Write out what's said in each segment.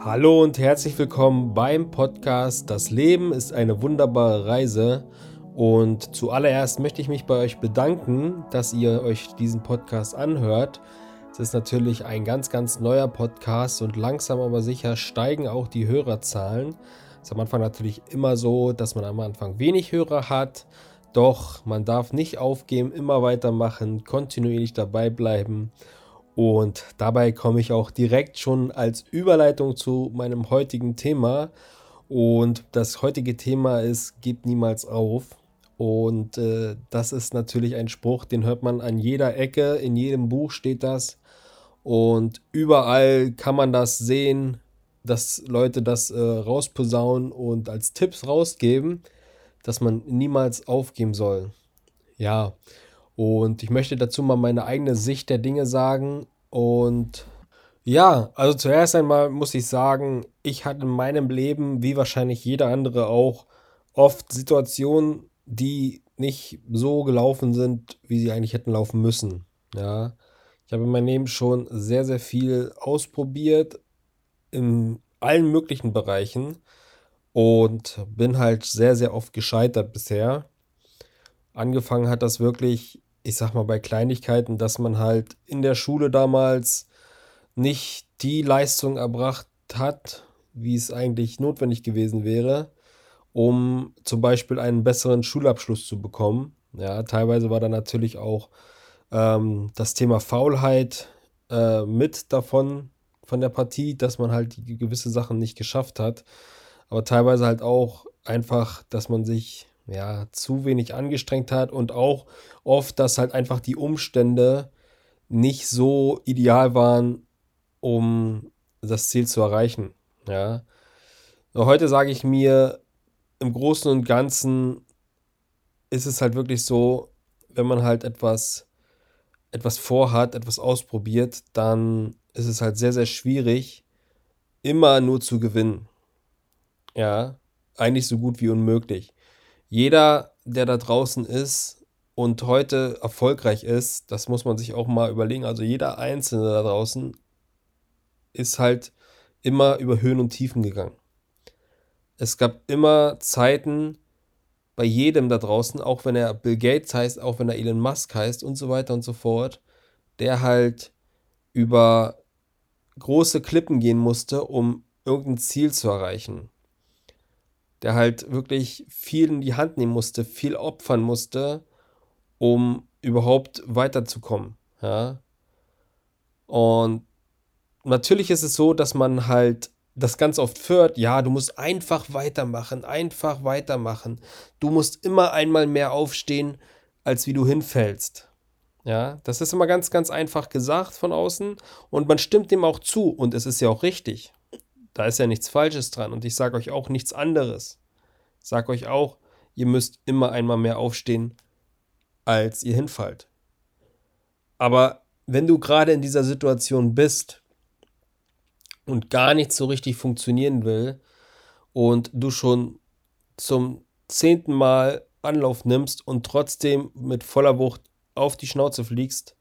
Hallo und herzlich willkommen beim Podcast Das Leben ist eine wunderbare Reise. Und zuallererst möchte ich mich bei euch bedanken, dass ihr euch diesen Podcast anhört. Es ist natürlich ein ganz, ganz neuer Podcast und langsam aber sicher steigen auch die Hörerzahlen. Es ist am Anfang natürlich immer so, dass man am Anfang wenig Hörer hat, doch man darf nicht aufgeben, immer weitermachen, kontinuierlich dabei bleiben. Und dabei komme ich auch direkt schon als Überleitung zu meinem heutigen Thema. Und das heutige Thema ist, gib niemals auf. Und äh, das ist natürlich ein Spruch, den hört man an jeder Ecke, in jedem Buch steht das. Und überall kann man das sehen, dass Leute das äh, rausposaunen und als Tipps rausgeben, dass man niemals aufgeben soll. Ja, und ich möchte dazu mal meine eigene Sicht der Dinge sagen. Und ja, also zuerst einmal muss ich sagen, ich hatte in meinem Leben, wie wahrscheinlich jeder andere auch, oft Situationen, die nicht so gelaufen sind, wie sie eigentlich hätten laufen müssen. Ja, ich habe in meinem Leben schon sehr, sehr viel ausprobiert in allen möglichen Bereichen und bin halt sehr, sehr oft gescheitert bisher. Angefangen hat das wirklich, ich sag mal, bei Kleinigkeiten, dass man halt in der Schule damals nicht die Leistung erbracht hat, wie es eigentlich notwendig gewesen wäre, um zum Beispiel einen besseren Schulabschluss zu bekommen. Ja, teilweise war da natürlich auch ähm, das Thema Faulheit äh, mit davon, von der Partie, dass man halt gewisse Sachen nicht geschafft hat. Aber teilweise halt auch einfach, dass man sich ja zu wenig angestrengt hat und auch oft, dass halt einfach die Umstände nicht so ideal waren, um das Ziel zu erreichen. Ja. Heute sage ich mir, im Großen und Ganzen ist es halt wirklich so, wenn man halt etwas etwas vorhat, etwas ausprobiert, dann ist es halt sehr, sehr schwierig, immer nur zu gewinnen. Ja, eigentlich so gut wie unmöglich. Jeder, der da draußen ist und heute erfolgreich ist, das muss man sich auch mal überlegen. Also jeder Einzelne da draußen ist halt immer über Höhen und Tiefen gegangen. Es gab immer Zeiten, bei jedem da draußen, auch wenn er Bill Gates heißt, auch wenn er Elon Musk heißt und so weiter und so fort, der halt über große Klippen gehen musste, um irgendein Ziel zu erreichen. Der halt wirklich viel in die Hand nehmen musste, viel opfern musste, um überhaupt weiterzukommen. Ja? Und natürlich ist es so, dass man halt das ganz oft führt, ja, du musst einfach weitermachen, einfach weitermachen. Du musst immer einmal mehr aufstehen, als wie du hinfällst. Ja, das ist immer ganz, ganz einfach gesagt von außen und man stimmt dem auch zu und es ist ja auch richtig. Da ist ja nichts Falsches dran und ich sage euch auch nichts anderes. Ich sage euch auch, ihr müsst immer einmal mehr aufstehen, als ihr hinfallt. Aber wenn du gerade in dieser Situation bist, und gar nicht so richtig funktionieren will und du schon zum zehnten Mal Anlauf nimmst und trotzdem mit voller Wucht auf die Schnauze fliegst,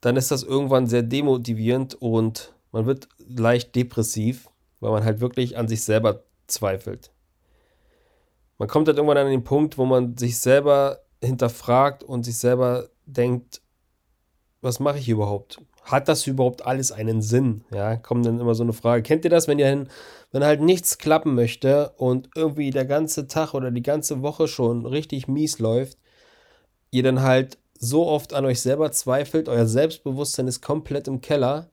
dann ist das irgendwann sehr demotivierend und man wird leicht depressiv, weil man halt wirklich an sich selber zweifelt. Man kommt halt irgendwann an den Punkt, wo man sich selber hinterfragt und sich selber denkt, was mache ich überhaupt? hat das überhaupt alles einen Sinn? Ja, kommt dann immer so eine Frage. Kennt ihr das, wenn ihr hin, wenn halt nichts klappen möchte und irgendwie der ganze Tag oder die ganze Woche schon richtig mies läuft, ihr dann halt so oft an euch selber zweifelt, euer Selbstbewusstsein ist komplett im Keller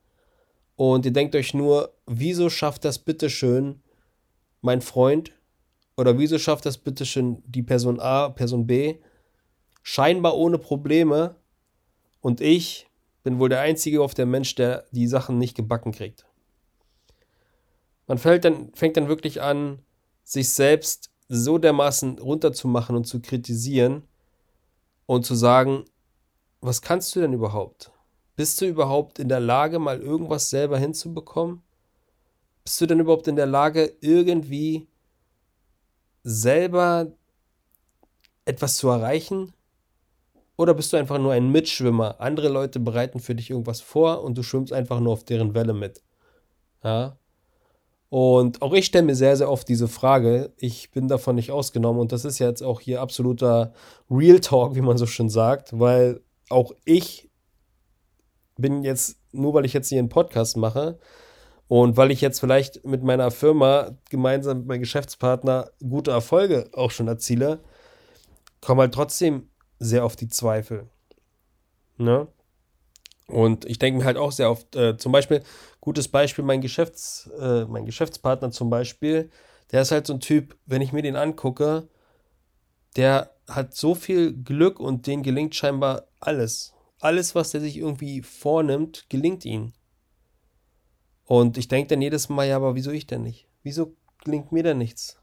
und ihr denkt euch nur, wieso schafft das bitteschön mein Freund oder wieso schafft das bitteschön die Person A, Person B scheinbar ohne Probleme und ich bin wohl der Einzige auf der Mensch, der die Sachen nicht gebacken kriegt. Man fällt dann, fängt dann wirklich an, sich selbst so dermaßen runterzumachen und zu kritisieren und zu sagen, was kannst du denn überhaupt? Bist du überhaupt in der Lage, mal irgendwas selber hinzubekommen? Bist du denn überhaupt in der Lage, irgendwie selber etwas zu erreichen? Oder bist du einfach nur ein Mitschwimmer? Andere Leute bereiten für dich irgendwas vor und du schwimmst einfach nur auf deren Welle mit. Ja. Und auch ich stelle mir sehr, sehr oft diese Frage. Ich bin davon nicht ausgenommen und das ist jetzt auch hier absoluter Real Talk, wie man so schön sagt, weil auch ich bin jetzt, nur weil ich jetzt hier einen Podcast mache und weil ich jetzt vielleicht mit meiner Firma gemeinsam mit meinem Geschäftspartner gute Erfolge auch schon erziele, komme halt trotzdem sehr auf die Zweifel. Ne? Und ich denke mir halt auch sehr oft, äh, zum Beispiel, gutes Beispiel, mein, Geschäfts, äh, mein Geschäftspartner zum Beispiel, der ist halt so ein Typ, wenn ich mir den angucke, der hat so viel Glück und den gelingt scheinbar alles. Alles, was der sich irgendwie vornimmt, gelingt ihm. Und ich denke dann jedes Mal, ja, aber wieso ich denn nicht? Wieso gelingt mir denn nichts?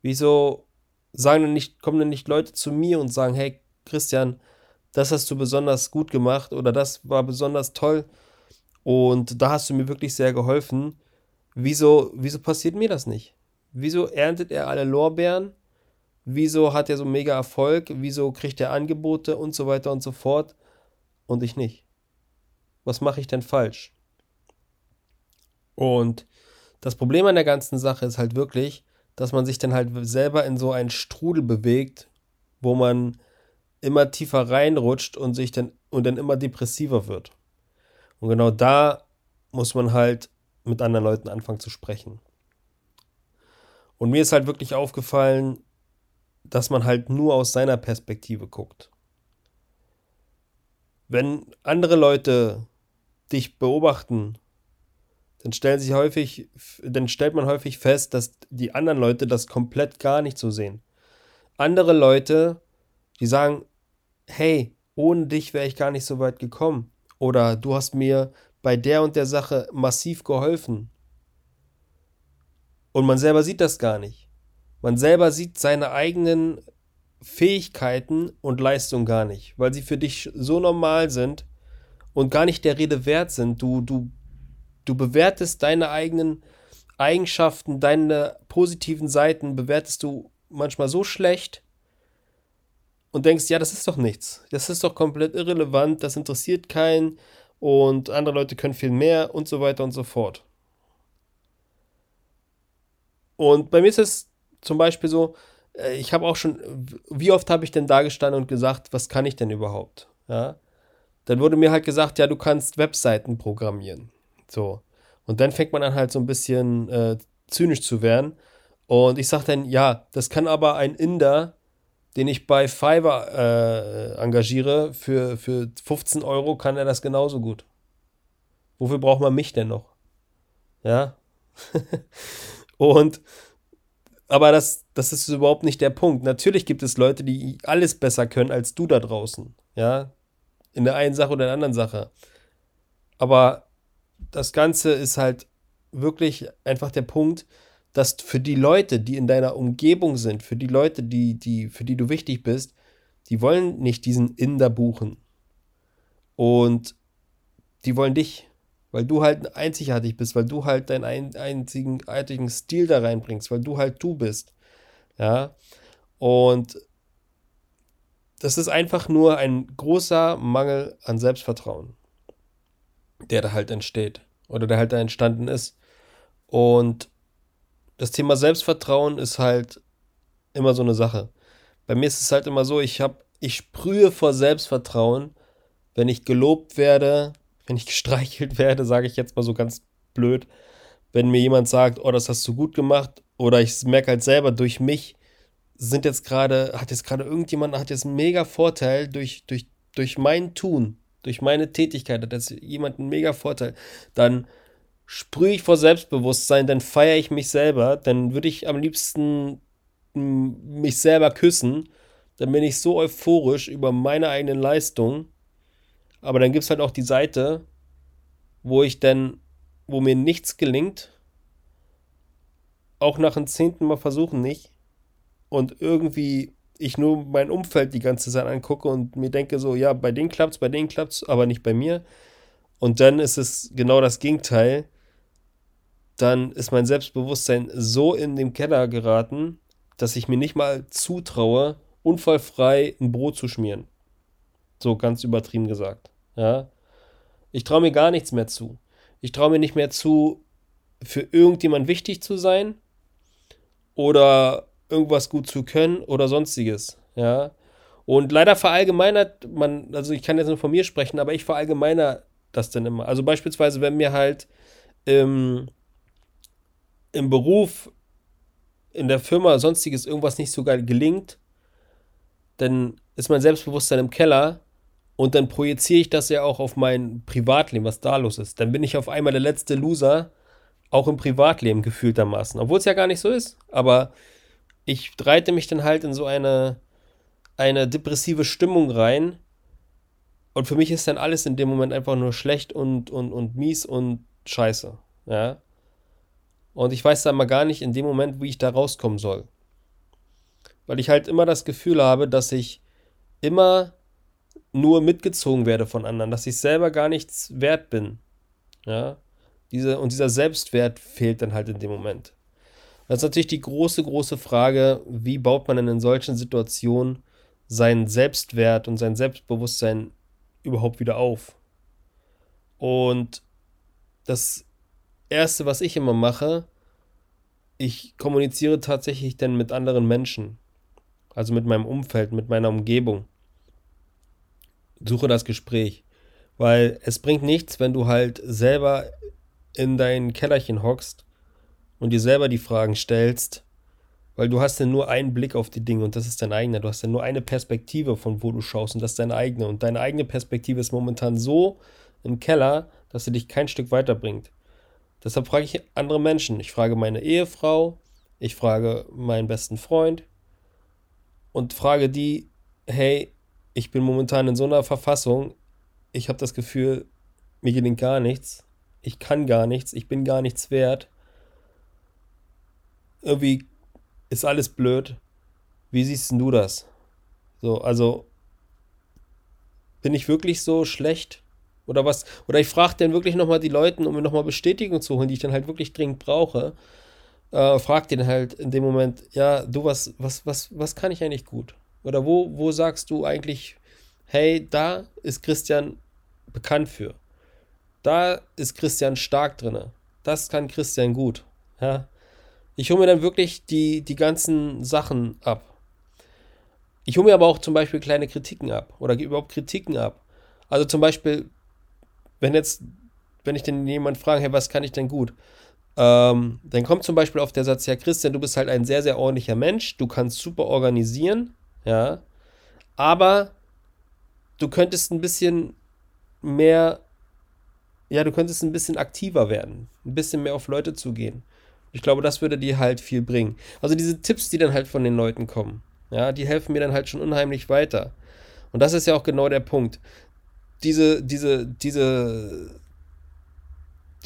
Wieso sagen denn nicht, kommen denn nicht Leute zu mir und sagen, hey, Christian, das hast du besonders gut gemacht oder das war besonders toll und da hast du mir wirklich sehr geholfen. Wieso, wieso passiert mir das nicht? Wieso erntet er alle Lorbeeren? Wieso hat er so mega Erfolg? Wieso kriegt er Angebote und so weiter und so fort und ich nicht? Was mache ich denn falsch? Und das Problem an der ganzen Sache ist halt wirklich, dass man sich dann halt selber in so einen Strudel bewegt, wo man immer tiefer reinrutscht und sich dann und dann immer depressiver wird. Und genau da muss man halt mit anderen Leuten anfangen zu sprechen. Und mir ist halt wirklich aufgefallen, dass man halt nur aus seiner Perspektive guckt. Wenn andere Leute dich beobachten, dann stellen sich häufig, dann stellt man häufig fest, dass die anderen Leute das komplett gar nicht so sehen. Andere Leute, die sagen, hey, ohne dich wäre ich gar nicht so weit gekommen. Oder du hast mir bei der und der Sache massiv geholfen. Und man selber sieht das gar nicht. Man selber sieht seine eigenen Fähigkeiten und Leistungen gar nicht, weil sie für dich so normal sind und gar nicht der Rede wert sind. Du, du, du bewertest deine eigenen Eigenschaften, deine positiven Seiten, bewertest du manchmal so schlecht, und denkst, ja, das ist doch nichts. Das ist doch komplett irrelevant, das interessiert keinen und andere Leute können viel mehr und so weiter und so fort. Und bei mir ist es zum Beispiel so, ich habe auch schon, wie oft habe ich denn da gestanden und gesagt, was kann ich denn überhaupt? Ja? Dann wurde mir halt gesagt, ja, du kannst Webseiten programmieren. So. Und dann fängt man an halt so ein bisschen äh, zynisch zu werden. Und ich sage dann, ja, das kann aber ein Inder den ich bei Fiverr äh, engagiere, für, für 15 Euro kann er das genauso gut. Wofür braucht man mich denn noch? Ja. Und, aber das, das ist überhaupt nicht der Punkt. Natürlich gibt es Leute, die alles besser können als du da draußen. Ja. In der einen Sache oder in der anderen Sache. Aber das Ganze ist halt wirklich einfach der Punkt, dass für die Leute, die in deiner Umgebung sind, für die Leute, die, die, für die du wichtig bist, die wollen nicht diesen Inder buchen. Und die wollen dich, weil du halt einzigartig bist, weil du halt deinen ein, einzigen, einzigen Stil da reinbringst, weil du halt du bist. Ja. Und das ist einfach nur ein großer Mangel an Selbstvertrauen, der da halt entsteht oder der halt da entstanden ist. Und das Thema Selbstvertrauen ist halt immer so eine Sache. Bei mir ist es halt immer so, ich habe, ich sprühe vor Selbstvertrauen, wenn ich gelobt werde, wenn ich gestreichelt werde, sage ich jetzt mal so ganz blöd, wenn mir jemand sagt, oh, das hast du gut gemacht, oder ich merke halt selber durch mich, sind jetzt gerade, hat jetzt gerade irgendjemand, hat jetzt einen mega Vorteil durch, durch, durch mein Tun, durch meine Tätigkeit, hat jetzt jemand einen mega Vorteil, dann sprühe ich vor Selbstbewusstsein, dann feiere ich mich selber, dann würde ich am liebsten mich selber küssen, dann bin ich so euphorisch über meine eigenen Leistungen. Aber dann gibt es halt auch die Seite, wo ich dann, wo mir nichts gelingt, auch nach dem zehnten Mal versuchen nicht, und irgendwie ich nur mein Umfeld die ganze Zeit angucke und mir denke so, ja, bei denen klappt's, bei denen klappt's, aber nicht bei mir. Und dann ist es genau das Gegenteil dann ist mein Selbstbewusstsein so in den Keller geraten, dass ich mir nicht mal zutraue, unfallfrei ein Brot zu schmieren. So ganz übertrieben gesagt. Ja. Ich traue mir gar nichts mehr zu. Ich traue mir nicht mehr zu, für irgendjemand wichtig zu sein oder irgendwas gut zu können oder sonstiges. Ja. Und leider verallgemeinert man, also ich kann jetzt nur von mir sprechen, aber ich verallgemeiner das dann immer. Also beispielsweise, wenn mir halt im, im Beruf, in der Firma, sonstiges irgendwas nicht so geil gelingt, dann ist mein Selbstbewusstsein im Keller und dann projiziere ich das ja auch auf mein Privatleben, was da los ist. Dann bin ich auf einmal der letzte Loser, auch im Privatleben gefühltermaßen. Obwohl es ja gar nicht so ist. Aber ich reite mich dann halt in so eine, eine depressive Stimmung rein. Und für mich ist dann alles in dem Moment einfach nur schlecht und, und, und mies und scheiße. Ja. Und ich weiß dann mal gar nicht in dem Moment, wie ich da rauskommen soll. Weil ich halt immer das Gefühl habe, dass ich immer nur mitgezogen werde von anderen, dass ich selber gar nichts wert bin. Ja. Diese, und dieser Selbstwert fehlt dann halt in dem Moment. Das ist natürlich die große, große Frage, wie baut man denn in solchen Situationen seinen Selbstwert und sein Selbstbewusstsein überhaupt wieder auf? Und das Erste, was ich immer mache, ich kommuniziere tatsächlich dann mit anderen Menschen. Also mit meinem Umfeld, mit meiner Umgebung. Suche das Gespräch. Weil es bringt nichts, wenn du halt selber in dein Kellerchen hockst und dir selber die Fragen stellst, weil du hast ja nur einen Blick auf die Dinge und das ist dein eigener. Du hast ja nur eine Perspektive, von wo du schaust und das ist deine eigene. Und deine eigene Perspektive ist momentan so im Keller, dass sie dich kein Stück weiterbringt. Deshalb frage ich andere Menschen. Ich frage meine Ehefrau, ich frage meinen besten Freund, und frage die, hey, ich bin momentan in so einer Verfassung, ich habe das Gefühl, mir gelingt gar nichts, ich kann gar nichts, ich bin gar nichts wert. Irgendwie ist alles blöd. Wie siehst du das? So, also bin ich wirklich so schlecht? Oder was? Oder ich frage dann wirklich nochmal die Leute, um mir nochmal Bestätigung zu holen, die ich dann halt wirklich dringend brauche äh, fragt ihn halt in dem Moment, ja, du, was, was, was, was kann ich eigentlich gut? Oder wo, wo sagst du eigentlich, hey, da ist Christian bekannt für. Da ist Christian stark drin. Das kann Christian gut. Ja. Ich hole mir dann wirklich die, die ganzen Sachen ab. Ich hole mir aber auch zum Beispiel kleine Kritiken ab oder überhaupt Kritiken ab. Also zum Beispiel, wenn jetzt, wenn ich denn jemand frage, hey, was kann ich denn gut? Ähm, dann kommt zum Beispiel auf der Satz, ja, Christian, du bist halt ein sehr, sehr ordentlicher Mensch, du kannst super organisieren, ja, aber du könntest ein bisschen mehr, ja, du könntest ein bisschen aktiver werden, ein bisschen mehr auf Leute zugehen. Ich glaube, das würde dir halt viel bringen. Also diese Tipps, die dann halt von den Leuten kommen, ja, die helfen mir dann halt schon unheimlich weiter. Und das ist ja auch genau der Punkt. Diese, diese, diese,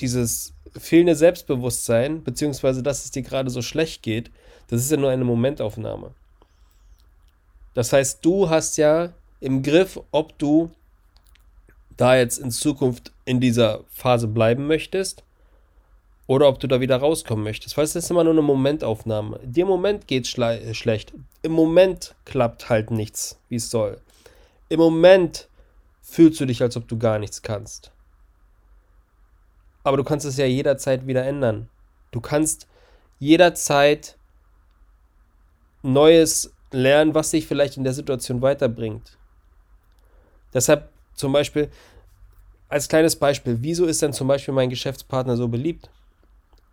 dieses fehlende Selbstbewusstsein, beziehungsweise dass es dir gerade so schlecht geht, das ist ja nur eine Momentaufnahme. Das heißt, du hast ja im Griff, ob du da jetzt in Zukunft in dieser Phase bleiben möchtest oder ob du da wieder rauskommen möchtest. Weil es ist immer nur eine Momentaufnahme. Dir im Moment geht es schle schlecht. Im Moment klappt halt nichts, wie es soll. Im Moment fühlst du dich, als ob du gar nichts kannst. Aber du kannst es ja jederzeit wieder ändern. Du kannst jederzeit Neues lernen, was dich vielleicht in der Situation weiterbringt. Deshalb zum Beispiel, als kleines Beispiel, wieso ist denn zum Beispiel mein Geschäftspartner so beliebt?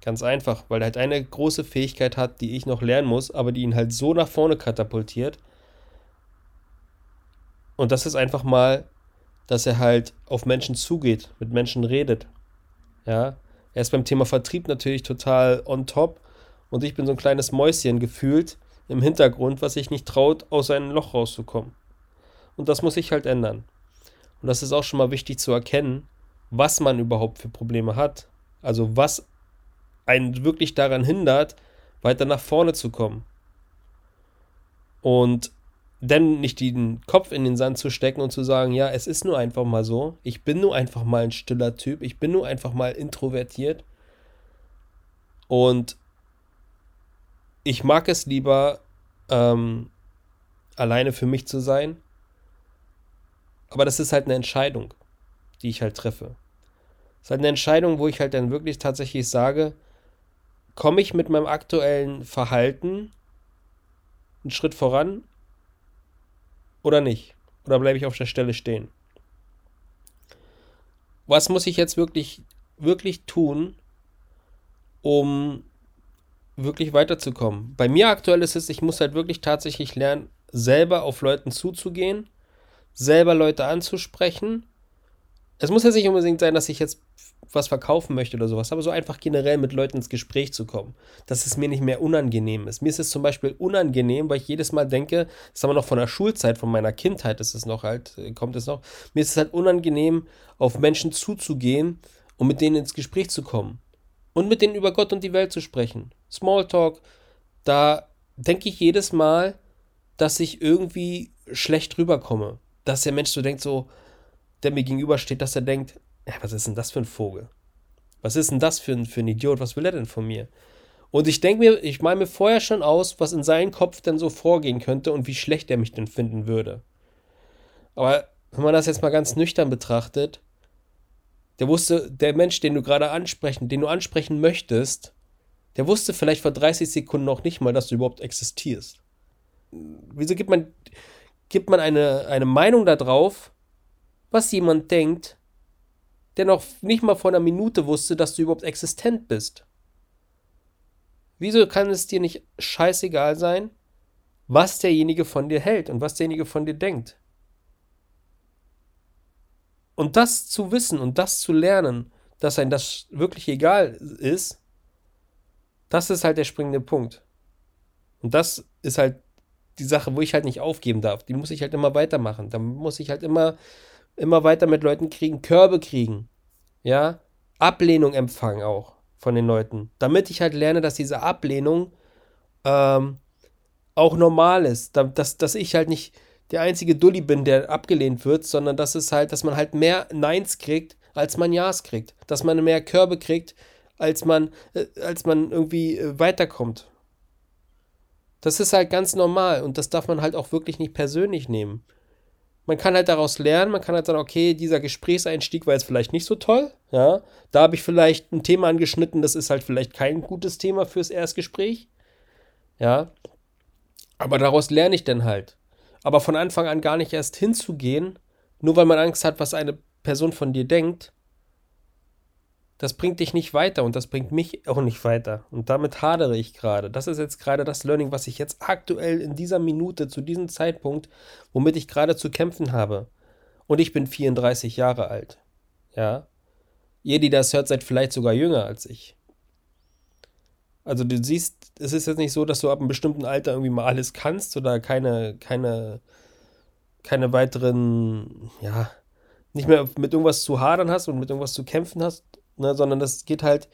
Ganz einfach, weil er halt eine große Fähigkeit hat, die ich noch lernen muss, aber die ihn halt so nach vorne katapultiert. Und das ist einfach mal, dass er halt auf Menschen zugeht, mit Menschen redet, ja, er ist beim Thema Vertrieb natürlich total on top und ich bin so ein kleines Mäuschen gefühlt im Hintergrund, was sich nicht traut, aus seinem Loch rauszukommen. Und das muss sich halt ändern. Und das ist auch schon mal wichtig zu erkennen, was man überhaupt für Probleme hat. Also was einen wirklich daran hindert, weiter nach vorne zu kommen. Und denn nicht den Kopf in den Sand zu stecken und zu sagen, ja, es ist nur einfach mal so, ich bin nur einfach mal ein stiller Typ, ich bin nur einfach mal introvertiert und ich mag es lieber, ähm, alleine für mich zu sein Aber das ist halt eine Entscheidung, die ich halt treffe. Das ist halt eine Entscheidung, wo ich halt dann wirklich tatsächlich sage, komme ich mit meinem aktuellen Verhalten einen Schritt voran oder nicht? Oder bleibe ich auf der Stelle stehen? Was muss ich jetzt wirklich, wirklich tun, um wirklich weiterzukommen? Bei mir aktuell ist es, ich muss halt wirklich tatsächlich lernen, selber auf Leuten zuzugehen, selber Leute anzusprechen. Es muss jetzt nicht unbedingt sein, dass ich jetzt was verkaufen möchte oder sowas, aber so einfach generell mit Leuten ins Gespräch zu kommen, dass es mir nicht mehr unangenehm ist. Mir ist es zum Beispiel unangenehm, weil ich jedes Mal denke, das haben wir noch von der Schulzeit, von meiner Kindheit ist es noch halt, äh, kommt es noch, mir ist es halt unangenehm, auf Menschen zuzugehen und mit denen ins Gespräch zu kommen und mit denen über Gott und die Welt zu sprechen. Smalltalk, da denke ich jedes Mal, dass ich irgendwie schlecht rüberkomme. Dass der Mensch so denkt, so, der mir gegenübersteht, dass er denkt, ja, was ist denn das für ein Vogel? Was ist denn das für ein, für ein Idiot? Was will er denn von mir? Und ich denke mir, ich male mir vorher schon aus, was in seinem Kopf denn so vorgehen könnte und wie schlecht er mich denn finden würde. Aber wenn man das jetzt mal ganz nüchtern betrachtet, der wusste, der Mensch, den du gerade ansprechen, den du ansprechen möchtest, der wusste vielleicht vor 30 Sekunden noch nicht mal, dass du überhaupt existierst. Wieso gibt man, gibt man eine, eine Meinung darauf, was jemand denkt, der noch nicht mal vor einer Minute wusste, dass du überhaupt existent bist. Wieso kann es dir nicht scheißegal sein, was derjenige von dir hält und was derjenige von dir denkt? Und das zu wissen und das zu lernen, dass ein das wirklich egal ist, das ist halt der springende Punkt. Und das ist halt die Sache, wo ich halt nicht aufgeben darf. Die muss ich halt immer weitermachen. Da muss ich halt immer immer weiter mit Leuten kriegen, Körbe kriegen. Ja, Ablehnung empfangen auch von den Leuten. Damit ich halt lerne, dass diese Ablehnung ähm, auch normal ist. Dass, dass ich halt nicht der einzige Dulli bin, der abgelehnt wird, sondern dass es halt, dass man halt mehr Neins kriegt, als man Ja's kriegt. Dass man mehr Körbe kriegt, als man, äh, als man irgendwie äh, weiterkommt. Das ist halt ganz normal und das darf man halt auch wirklich nicht persönlich nehmen man kann halt daraus lernen, man kann halt sagen, okay, dieser Gesprächseinstieg war jetzt vielleicht nicht so toll, ja, da habe ich vielleicht ein Thema angeschnitten, das ist halt vielleicht kein gutes Thema fürs Erstgespräch, ja, aber daraus lerne ich dann halt. Aber von Anfang an gar nicht erst hinzugehen, nur weil man Angst hat, was eine Person von dir denkt, das bringt dich nicht weiter und das bringt mich auch nicht weiter. Und damit hadere ich gerade. Das ist jetzt gerade das Learning, was ich jetzt aktuell in dieser Minute, zu diesem Zeitpunkt, womit ich gerade zu kämpfen habe. Und ich bin 34 Jahre alt. Ja. Ihr, die das hört, seid vielleicht sogar jünger als ich. Also du siehst, es ist jetzt nicht so, dass du ab einem bestimmten Alter irgendwie mal alles kannst oder keine, keine, keine weiteren, ja, nicht mehr mit irgendwas zu hadern hast und mit irgendwas zu kämpfen hast, ne, sondern das geht halt,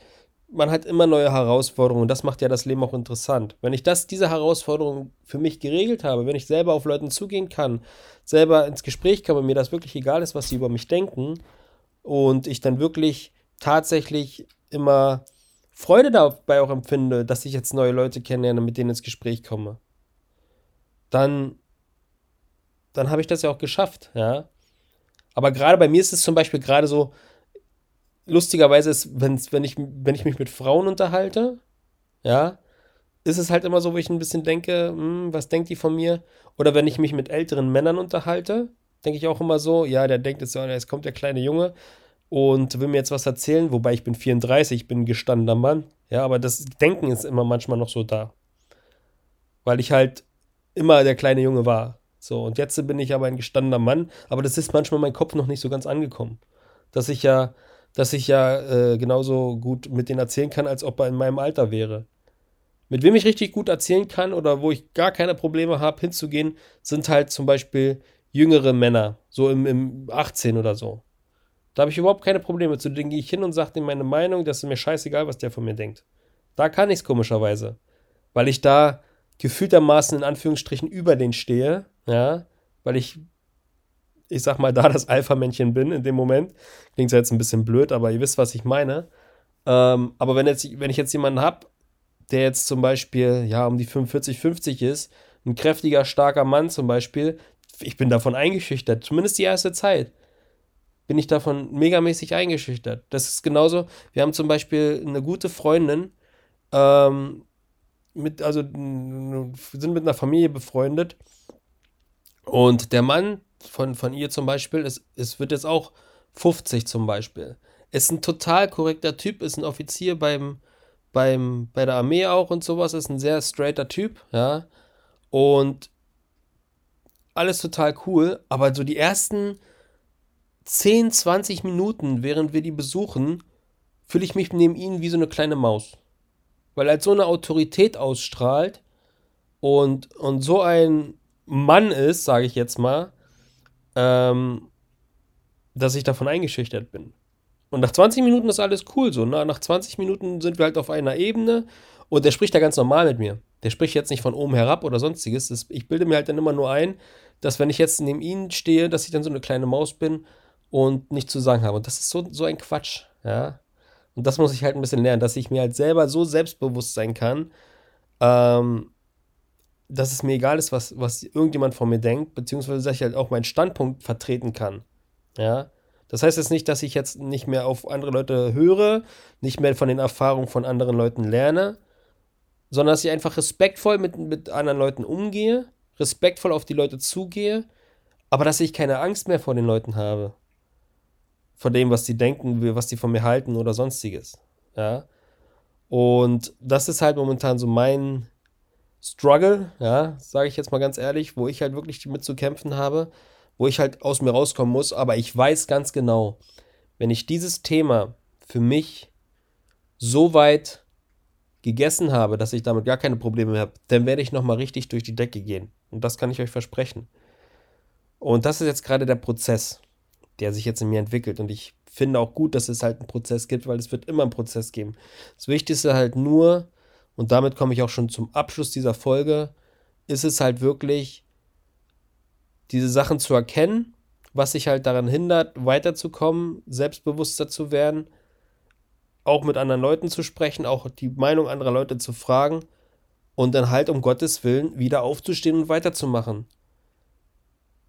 man hat immer neue Herausforderungen und das macht ja das Leben auch interessant. Wenn ich das, diese Herausforderung für mich geregelt habe, wenn ich selber auf Leuten zugehen kann, selber ins Gespräch komme, mir das wirklich egal ist, was sie über mich denken und ich dann wirklich tatsächlich immer Freude dabei auch empfinde, dass ich jetzt neue Leute kennenlerne, mit denen ins Gespräch komme, dann, dann habe ich das ja auch geschafft, ja. Aber gerade bei mir ist es zum Beispiel gerade so, lustigerweise ist, wenn's, wenn, ich, wenn ich mich mit Frauen unterhalte, ja, ist es halt immer so, wo ich ein bisschen denke, hm, was denkt die von mir? Oder wenn ich mich mit älteren Männern unterhalte, denke ich auch immer so, ja, der denkt jetzt, jetzt kommt der kleine Junge und will mir jetzt was erzählen, wobei ich bin 34, ich bin ein gestandener Mann. Ja, aber das Denken ist immer manchmal noch so da. Weil ich halt immer der kleine Junge war. So, und jetzt bin ich aber ein gestandener Mann, aber das ist manchmal mein Kopf noch nicht so ganz angekommen. Dass ich ja dass ich ja äh, genauso gut mit denen erzählen kann, als ob er in meinem Alter wäre. Mit wem ich richtig gut erzählen kann oder wo ich gar keine Probleme habe, hinzugehen, sind halt zum Beispiel jüngere Männer, so im, im 18 oder so. Da habe ich überhaupt keine Probleme. Zu denen gehe ich hin und sage ihm meine Meinung, das ist mir scheißegal, was der von mir denkt. Da kann ich es komischerweise. Weil ich da gefühltermaßen in Anführungsstrichen über den stehe, ja, weil ich ich sag mal, da das Alpha-Männchen bin in dem Moment. Klingt jetzt ein bisschen blöd, aber ihr wisst, was ich meine. Ähm, aber wenn, jetzt, wenn ich jetzt jemanden habe, der jetzt zum Beispiel, ja, um die 45, 50 ist, ein kräftiger, starker Mann zum Beispiel, ich bin davon eingeschüchtert, zumindest die erste Zeit bin ich davon megamäßig eingeschüchtert. Das ist genauso, wir haben zum Beispiel eine gute Freundin, ähm, mit, also sind mit einer Familie befreundet und der Mann von, von ihr zum Beispiel, es, es wird jetzt auch 50 zum Beispiel, ist ein total korrekter Typ, ist ein Offizier beim, beim, bei der Armee auch und sowas, ist ein sehr straighter Typ, ja, und alles total cool, aber so die ersten 10, 20 Minuten, während wir die besuchen, fühle ich mich neben ihnen wie so eine kleine Maus. Weil er halt so eine Autorität ausstrahlt und, und so ein Mann ist, sage ich jetzt mal, ähm, dass ich davon eingeschüchtert bin. Und nach 20 Minuten ist alles cool so. Ne? Nach 20 Minuten sind wir halt auf einer Ebene und der spricht da ganz normal mit mir. Der spricht jetzt nicht von oben herab oder sonstiges. Das, ich bilde mir halt dann immer nur ein, dass wenn ich jetzt neben ihm stehe, dass ich dann so eine kleine Maus bin und nichts zu sagen habe. Und das ist so, so ein Quatsch, ja. Und das muss ich halt ein bisschen lernen, dass ich mir halt selber so selbstbewusst sein kann, ähm, dass es mir egal ist, was, was irgendjemand von mir denkt, beziehungsweise dass ich halt auch meinen Standpunkt vertreten kann. Ja. Das heißt jetzt nicht, dass ich jetzt nicht mehr auf andere Leute höre, nicht mehr von den Erfahrungen von anderen Leuten lerne, sondern dass ich einfach respektvoll mit, mit anderen Leuten umgehe, respektvoll auf die Leute zugehe, aber dass ich keine Angst mehr vor den Leuten habe von dem, was die denken, was die von mir halten oder sonstiges. Ja. Und das ist halt momentan so mein Struggle, ja, sage ich jetzt mal ganz ehrlich, wo ich halt wirklich mit zu kämpfen habe, wo ich halt aus mir rauskommen muss, aber ich weiß ganz genau, wenn ich dieses Thema für mich so weit gegessen habe, dass ich damit gar keine Probleme mehr habe, dann werde ich nochmal richtig durch die Decke gehen. Und das kann ich euch versprechen. Und das ist jetzt gerade der Prozess der sich jetzt in mir entwickelt. Und ich finde auch gut, dass es halt einen Prozess gibt, weil es wird immer einen Prozess geben. Das Wichtigste halt nur, und damit komme ich auch schon zum Abschluss dieser Folge, ist es halt wirklich, diese Sachen zu erkennen, was sich halt daran hindert, weiterzukommen, selbstbewusster zu werden, auch mit anderen Leuten zu sprechen, auch die Meinung anderer Leute zu fragen und dann halt um Gottes Willen wieder aufzustehen und weiterzumachen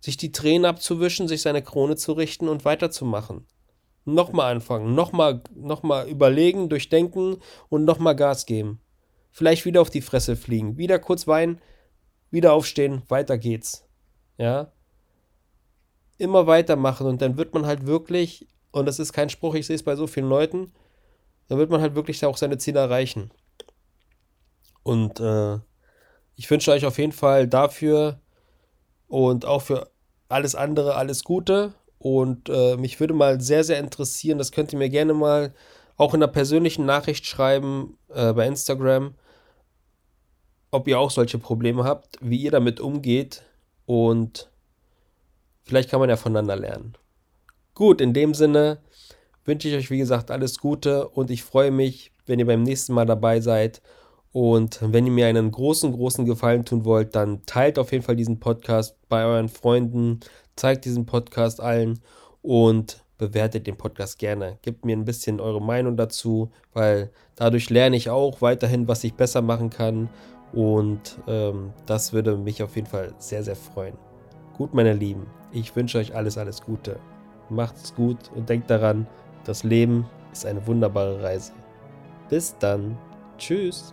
sich die Tränen abzuwischen, sich seine Krone zu richten und weiterzumachen. Nochmal anfangen, nochmal noch überlegen, durchdenken und nochmal Gas geben. Vielleicht wieder auf die Fresse fliegen, wieder kurz weinen, wieder aufstehen, weiter geht's. Ja? Immer weitermachen und dann wird man halt wirklich, und das ist kein Spruch, ich sehe es bei so vielen Leuten, dann wird man halt wirklich auch seine Ziele erreichen. Und äh, ich wünsche euch auf jeden Fall dafür und auch für alles andere, alles Gute. Und äh, mich würde mal sehr, sehr interessieren, das könnt ihr mir gerne mal auch in einer persönlichen Nachricht schreiben äh, bei Instagram, ob ihr auch solche Probleme habt, wie ihr damit umgeht und vielleicht kann man ja voneinander lernen. Gut, in dem Sinne wünsche ich euch, wie gesagt, alles Gute und ich freue mich, wenn ihr beim nächsten Mal dabei seid und wenn ihr mir einen großen, großen Gefallen tun wollt, dann teilt auf jeden Fall diesen Podcast bei euren Freunden, zeigt diesen Podcast allen und bewertet den Podcast gerne. Gebt mir ein bisschen eure Meinung dazu, weil dadurch lerne ich auch weiterhin, was ich besser machen kann. Und ähm, das würde mich auf jeden Fall sehr, sehr freuen. Gut, meine Lieben, ich wünsche euch alles, alles Gute. Macht's gut und denkt daran, das Leben ist eine wunderbare Reise. Bis dann. Tschüss.